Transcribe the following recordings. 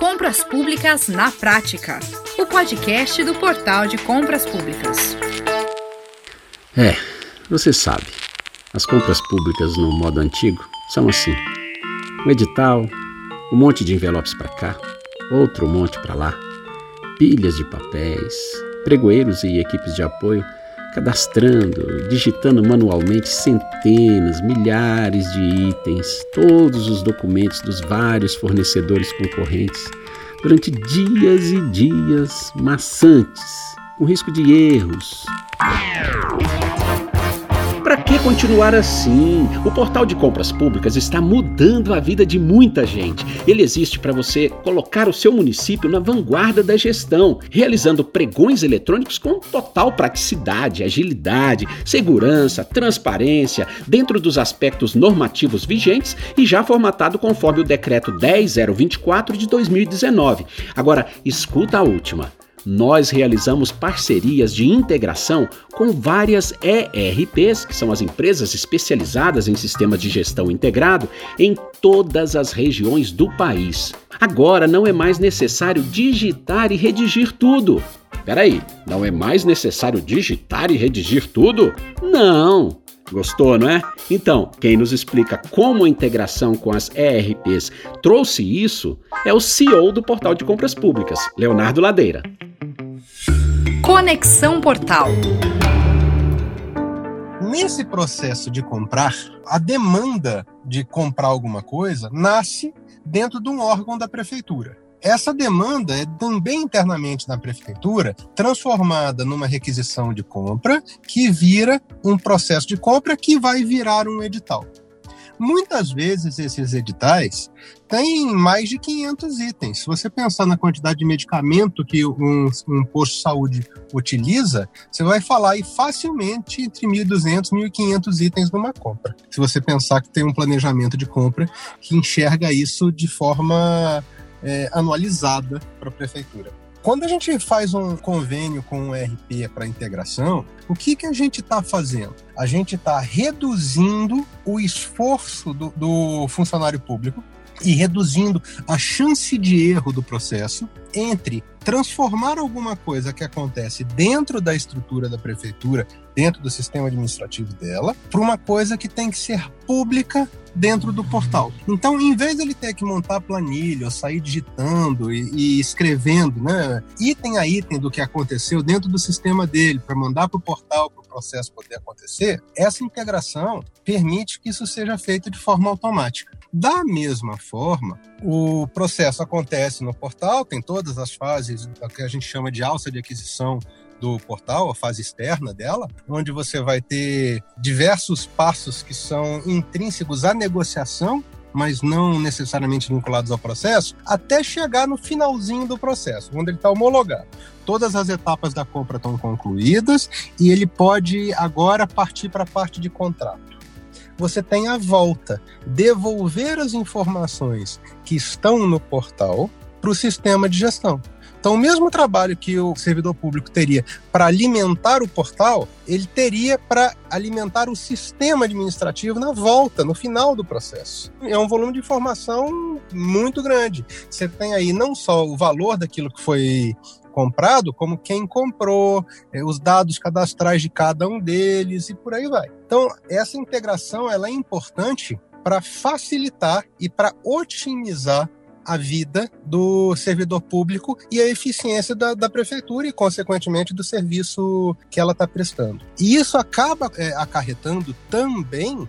Compras Públicas na Prática, o podcast do Portal de Compras Públicas. É, você sabe, as compras públicas no modo antigo são assim: um edital, um monte de envelopes para cá, outro monte para lá, pilhas de papéis, pregoeiros e equipes de apoio cadastrando, digitando manualmente centenas, milhares de itens, todos os documentos dos vários fornecedores concorrentes, durante dias e dias maçantes, com risco de erros. Para que continuar assim? O portal de compras públicas está mudando a vida de muita gente. Ele existe para você colocar o seu município na vanguarda da gestão, realizando pregões eletrônicos com total praticidade, agilidade, segurança, transparência, dentro dos aspectos normativos vigentes e já formatado conforme o decreto 10024 de 2019. Agora, escuta a última nós realizamos parcerias de integração com várias ERPs, que são as empresas especializadas em sistemas de gestão integrado, em todas as regiões do país. Agora não é mais necessário digitar e redigir tudo. Peraí, não é mais necessário digitar e redigir tudo? Não! Gostou, não é? Então, quem nos explica como a integração com as ERPs trouxe isso é o CEO do Portal de Compras Públicas, Leonardo Ladeira. Conexão Portal. Nesse processo de comprar, a demanda de comprar alguma coisa nasce dentro de um órgão da prefeitura. Essa demanda é também internamente na prefeitura transformada numa requisição de compra que vira um processo de compra que vai virar um edital. Muitas vezes esses editais têm mais de 500 itens. Se você pensar na quantidade de medicamento que um, um posto de saúde utiliza, você vai falar aí facilmente entre 1.200 e 1.500 itens numa compra. Se você pensar que tem um planejamento de compra que enxerga isso de forma é, anualizada para a prefeitura. Quando a gente faz um convênio com o RP para integração, o que, que a gente está fazendo? A gente está reduzindo o esforço do, do funcionário público e reduzindo a chance de erro do processo entre transformar alguma coisa que acontece dentro da estrutura da prefeitura, dentro do sistema administrativo dela, para uma coisa que tem que ser pública dentro do portal. Então, em vez de ele ter que montar planilha, ou sair digitando e, e escrevendo, né, item a item do que aconteceu dentro do sistema dele para mandar para o portal para o processo poder acontecer, essa integração permite que isso seja feito de forma automática. Da mesma forma, o processo acontece no portal, tem todas as fases que a gente chama de alça de aquisição do portal, a fase externa dela, onde você vai ter diversos passos que são intrínsecos à negociação mas não necessariamente vinculados ao processo, até chegar no finalzinho do processo, onde ele está homologado. Todas as etapas da compra estão concluídas e ele pode agora partir para a parte de contrato você tem a volta, devolver as informações que estão no portal para o sistema de gestão. Então, o mesmo trabalho que o servidor público teria para alimentar o portal, ele teria para alimentar o sistema administrativo na volta, no final do processo. É um volume de informação muito grande. Você tem aí não só o valor daquilo que foi comprado, como quem comprou, é, os dados cadastrais de cada um deles e por aí vai. Então, essa integração ela é importante para facilitar e para otimizar a vida do servidor público e a eficiência da, da prefeitura e, consequentemente, do serviço que ela está prestando. E isso acaba é, acarretando também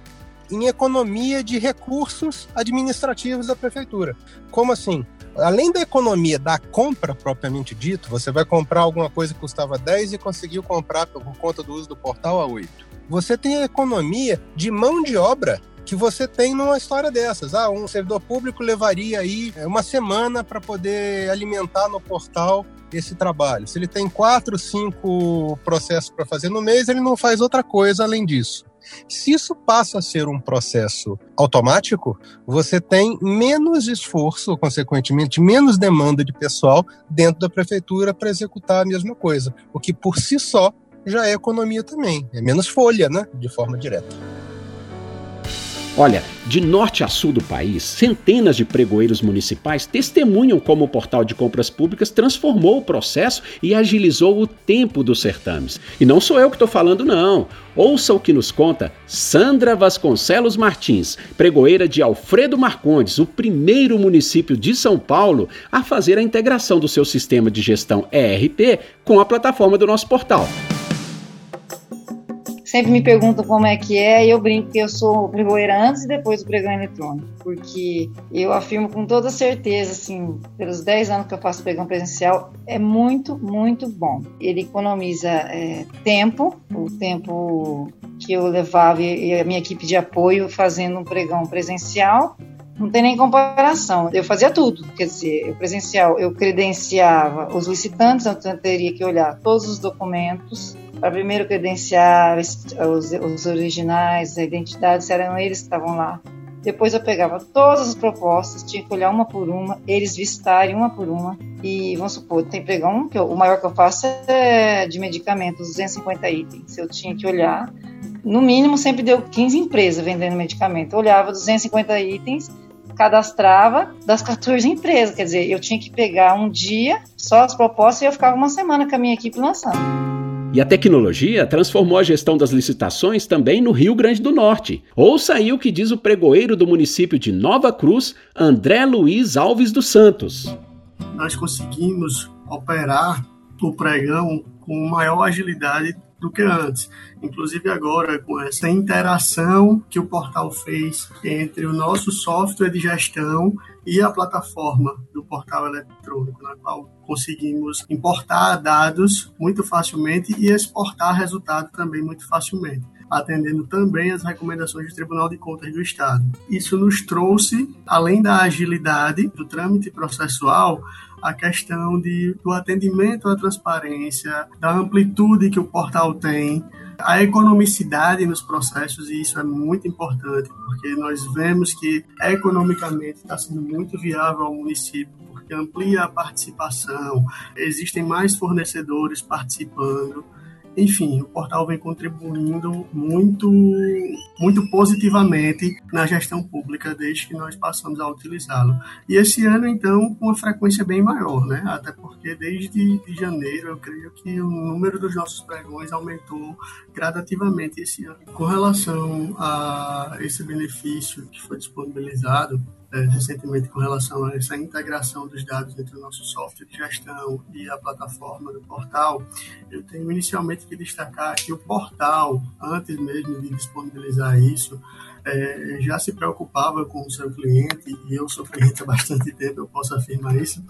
em economia de recursos administrativos da prefeitura. Como assim? Além da economia da compra propriamente dito, você vai comprar alguma coisa que custava 10 e conseguiu comprar por conta do uso do portal a 8. Você tem a economia de mão de obra que você tem numa história dessas. Ah, um servidor público levaria aí é, uma semana para poder alimentar no portal esse trabalho. Se ele tem quatro, cinco processos para fazer no mês, ele não faz outra coisa além disso. Se isso passa a ser um processo automático, você tem menos esforço, consequentemente, menos demanda de pessoal dentro da prefeitura para executar a mesma coisa, o que por si só já é economia também, é menos folha, né, de forma direta. Olha, de norte a sul do país, centenas de pregoeiros municipais testemunham como o portal de compras públicas transformou o processo e agilizou o tempo dos certames. E não sou eu que estou falando, não. Ouça o que nos conta Sandra Vasconcelos Martins, pregoeira de Alfredo Marcondes, o primeiro município de São Paulo a fazer a integração do seu sistema de gestão ERP com a plataforma do nosso portal sempre me perguntam como é que é, e eu brinco que eu sou pregoeira antes e depois do pregão eletrônico, porque eu afirmo com toda certeza, assim, pelos 10 anos que eu faço pregão presencial, é muito, muito bom. Ele economiza é, tempo, o tempo que eu levava e a minha equipe de apoio fazendo um pregão presencial, não tem nem comparação. Eu fazia tudo, quer dizer, eu presencial, eu credenciava os licitantes, então eu teria que olhar todos os documentos, para primeiro credenciar os, os originais, a identidade, se eram eles que estavam lá. Depois eu pegava todas as propostas, tinha que olhar uma por uma, eles vistarem uma por uma. E vamos supor, tem pregão, que eu, o maior que eu faço é de medicamentos, 250 itens. Eu tinha que olhar, no mínimo sempre deu 15 empresas vendendo medicamento. Eu olhava 250 itens, cadastrava das 14 empresas. Quer dizer, eu tinha que pegar um dia, só as propostas, e eu ficava uma semana com a minha equipe lançando. E a tecnologia transformou a gestão das licitações também no Rio Grande do Norte. Ouça aí o que diz o pregoeiro do município de Nova Cruz, André Luiz Alves dos Santos. Nós conseguimos operar o pregão com maior agilidade do que antes. Inclusive agora, com essa interação que o portal fez entre o nosso software de gestão e a plataforma do portal eletrônico, na qual conseguimos importar dados muito facilmente e exportar resultado também muito facilmente atendendo também as recomendações do Tribunal de Contas do Estado. Isso nos trouxe, além da agilidade do trâmite processual, a questão de, do atendimento à transparência, da amplitude que o portal tem, a economicidade nos processos, e isso é muito importante, porque nós vemos que economicamente está sendo muito viável ao município, porque amplia a participação, existem mais fornecedores participando enfim, o portal vem contribuindo muito, muito positivamente na gestão pública desde que nós passamos a utilizá-lo. E esse ano, então, com uma frequência bem maior, né? Até porque desde de janeiro eu creio que o número dos nossos pregões aumentou gradativamente esse ano. Com relação a esse benefício que foi disponibilizado, é, recentemente com relação a essa integração dos dados entre o nosso software de gestão e a plataforma do portal, eu tenho inicialmente que destacar que o portal, antes mesmo de disponibilizar isso, é, já se preocupava com o seu cliente, e eu sou cliente há bastante tempo, eu posso afirmar isso,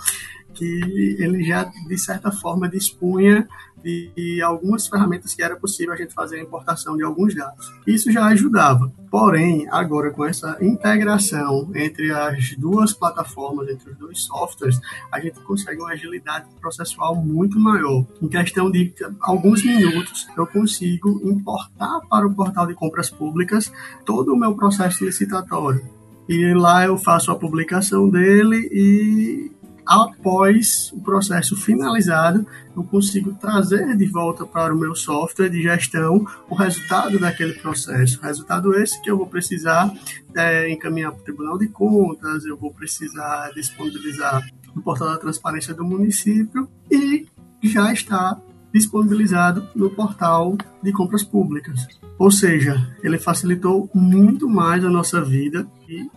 que ele já, de certa forma, dispunha de algumas ferramentas que era possível a gente fazer a importação de alguns dados. Isso já ajudava. Porém, agora com essa integração entre as duas plataformas, entre os dois softwares, a gente consegue uma agilidade processual muito maior. Em questão de alguns minutos, eu consigo importar para o portal de compras públicas todo o meu processo licitatório. E lá eu faço a publicação dele e após o processo finalizado, eu consigo trazer de volta para o meu software de gestão o resultado daquele processo. Resultado esse que eu vou precisar é, encaminhar para o Tribunal de Contas, eu vou precisar disponibilizar no portal da transparência do município e já está disponibilizado no portal de compras públicas. Ou seja, ele facilitou muito mais a nossa vida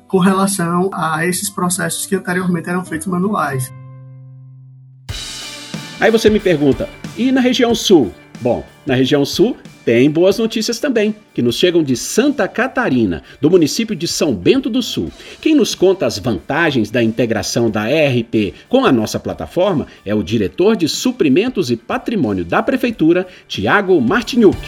com relação a esses processos que anteriormente eram feitos manuais. Aí você me pergunta, e na região sul? Bom, na região sul tem boas notícias também, que nos chegam de Santa Catarina, do município de São Bento do Sul. Quem nos conta as vantagens da integração da ERP com a nossa plataforma é o diretor de Suprimentos e Patrimônio da Prefeitura, Tiago Martinuk.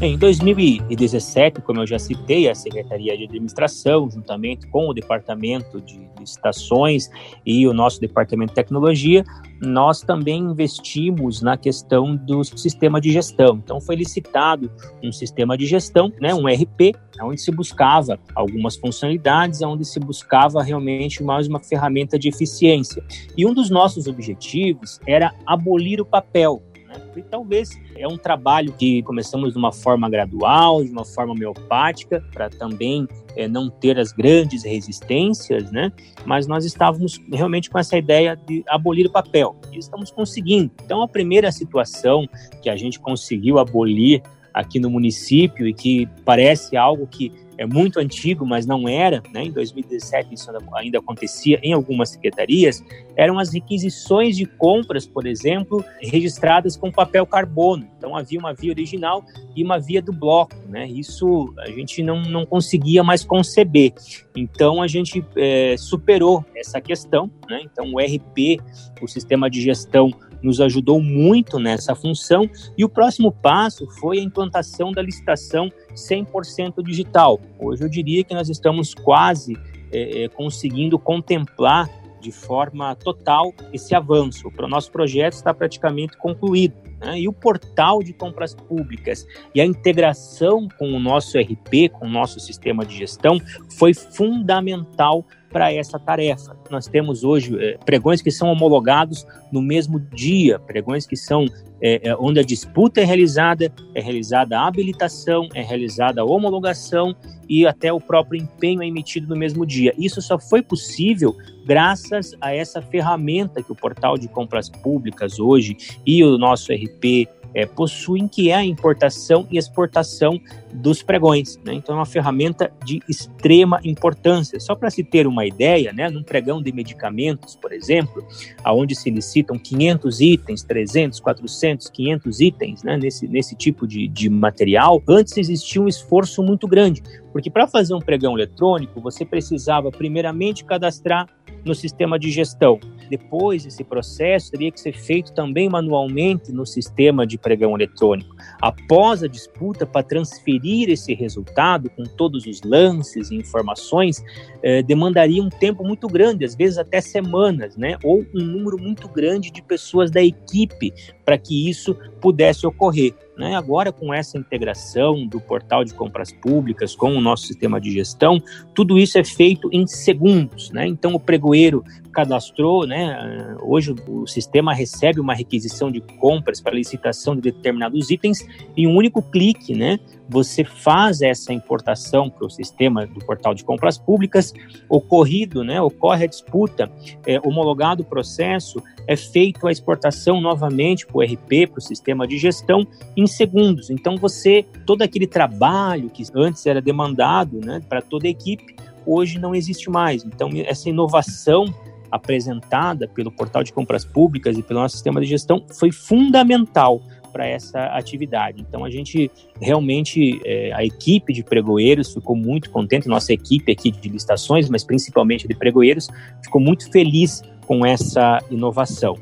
Em 2017, como eu já citei, a Secretaria de Administração, juntamente com o Departamento de Licitações e o nosso Departamento de Tecnologia, nós também investimos na questão do sistema de gestão. Então, foi licitado um sistema de gestão, né, um RP, onde se buscava algumas funcionalidades, onde se buscava realmente mais uma ferramenta de eficiência. E um dos nossos objetivos era abolir o papel né? Porque talvez é um trabalho que começamos de uma forma gradual, de uma forma homeopática, para também é, não ter as grandes resistências, né? Mas nós estávamos realmente com essa ideia de abolir o papel e estamos conseguindo. Então, a primeira situação que a gente conseguiu abolir aqui no município e que parece algo que é muito antigo, mas não era, né? em 2017 isso ainda acontecia em algumas secretarias, eram as requisições de compras, por exemplo, registradas com papel carbono. Então havia uma via original e uma via do bloco, né? Isso a gente não, não conseguia mais conceber. Então a gente é, superou essa questão, né? Então o RP, o sistema de gestão nos ajudou muito nessa função. E o próximo passo foi a implantação da licitação 100% digital. Hoje eu diria que nós estamos quase é, é, conseguindo contemplar de forma total esse avanço. O nosso projeto está praticamente concluído. Né? E o portal de compras públicas e a integração com o nosso RP, com o nosso sistema de gestão, foi fundamental para essa tarefa. Nós temos hoje é, pregões que são homologados no mesmo dia, pregões que são é, onde a disputa é realizada, é realizada a habilitação, é realizada a homologação e até o próprio empenho é emitido no mesmo dia. Isso só foi possível graças a essa ferramenta que o portal de compras públicas hoje e o nosso RP é, possuem, que é a importação e exportação dos pregões. Né? Então, é uma ferramenta de extrema importância. Só para se ter uma ideia, né, num pregão de medicamentos, por exemplo, aonde se licitam 500 itens, 300, 400, 500 itens né, nesse, nesse tipo de, de material, antes existia um esforço muito grande, porque para fazer um pregão eletrônico, você precisava primeiramente cadastrar no sistema de gestão. Depois, esse processo teria que ser feito também manualmente no sistema de pregão eletrônico. Após a disputa, para transferir esse resultado com todos os lances e informações, eh, demandaria um tempo muito grande, às vezes até semanas, né? ou um número muito grande de pessoas da equipe para que isso pudesse ocorrer. Né? Agora, com essa integração do portal de compras públicas com o nosso sistema de gestão, tudo isso é feito em segundos. Né? Então, o pregoeiro cadastrou, né? hoje o sistema recebe uma requisição de compras para licitação de determinados itens em um único clique, né? você faz essa importação para o sistema do portal de compras públicas, ocorrido, né, ocorre a disputa, é, homologado o processo, é feito a exportação novamente o RP, para o sistema de gestão, em segundos. Então você, todo aquele trabalho que antes era demandado né, para toda a equipe, hoje não existe mais. Então essa inovação apresentada pelo portal de compras públicas e pelo nosso sistema de gestão foi fundamental para essa atividade. Então a gente realmente, é, a equipe de pregoeiros ficou muito contente, nossa equipe aqui de licitações, mas principalmente de pregoeiros, ficou muito feliz com essa inovação.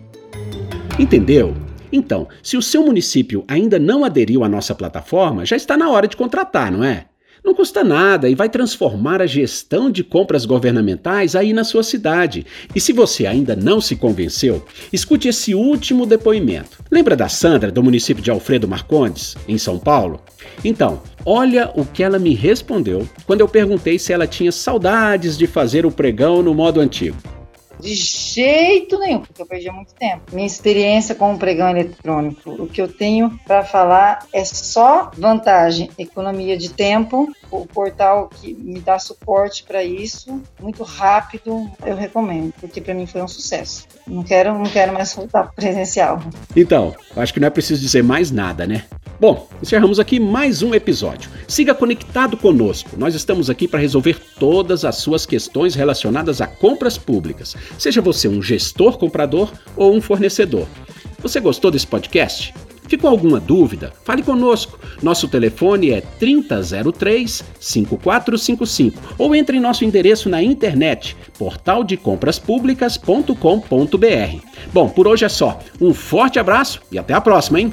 Entendeu? Então, se o seu município ainda não aderiu à nossa plataforma, já está na hora de contratar, não é? Não custa nada e vai transformar a gestão de compras governamentais aí na sua cidade. E se você ainda não se convenceu, escute esse último depoimento. Lembra da Sandra, do município de Alfredo Marcondes, em São Paulo? Então, olha o que ela me respondeu quando eu perguntei se ela tinha saudades de fazer o pregão no modo antigo. De jeito nenhum, porque eu perdi muito tempo. Minha experiência com o pregão eletrônico, o que eu tenho para falar é só vantagem, economia de tempo. O portal que me dá suporte para isso, muito rápido, eu recomendo, porque para mim foi um sucesso. Não quero, não quero mais voltar presencial. Então, acho que não é preciso dizer mais nada, né? Bom, encerramos aqui mais um episódio. Siga conectado conosco. Nós estamos aqui para resolver todas as suas questões relacionadas a compras públicas, seja você um gestor comprador ou um fornecedor. Você gostou desse podcast? Ficou alguma dúvida? Fale conosco. Nosso telefone é 3003 5455 ou entre em nosso endereço na internet portaldecompraspublicas.com.br. Bom, por hoje é só. Um forte abraço e até a próxima, hein?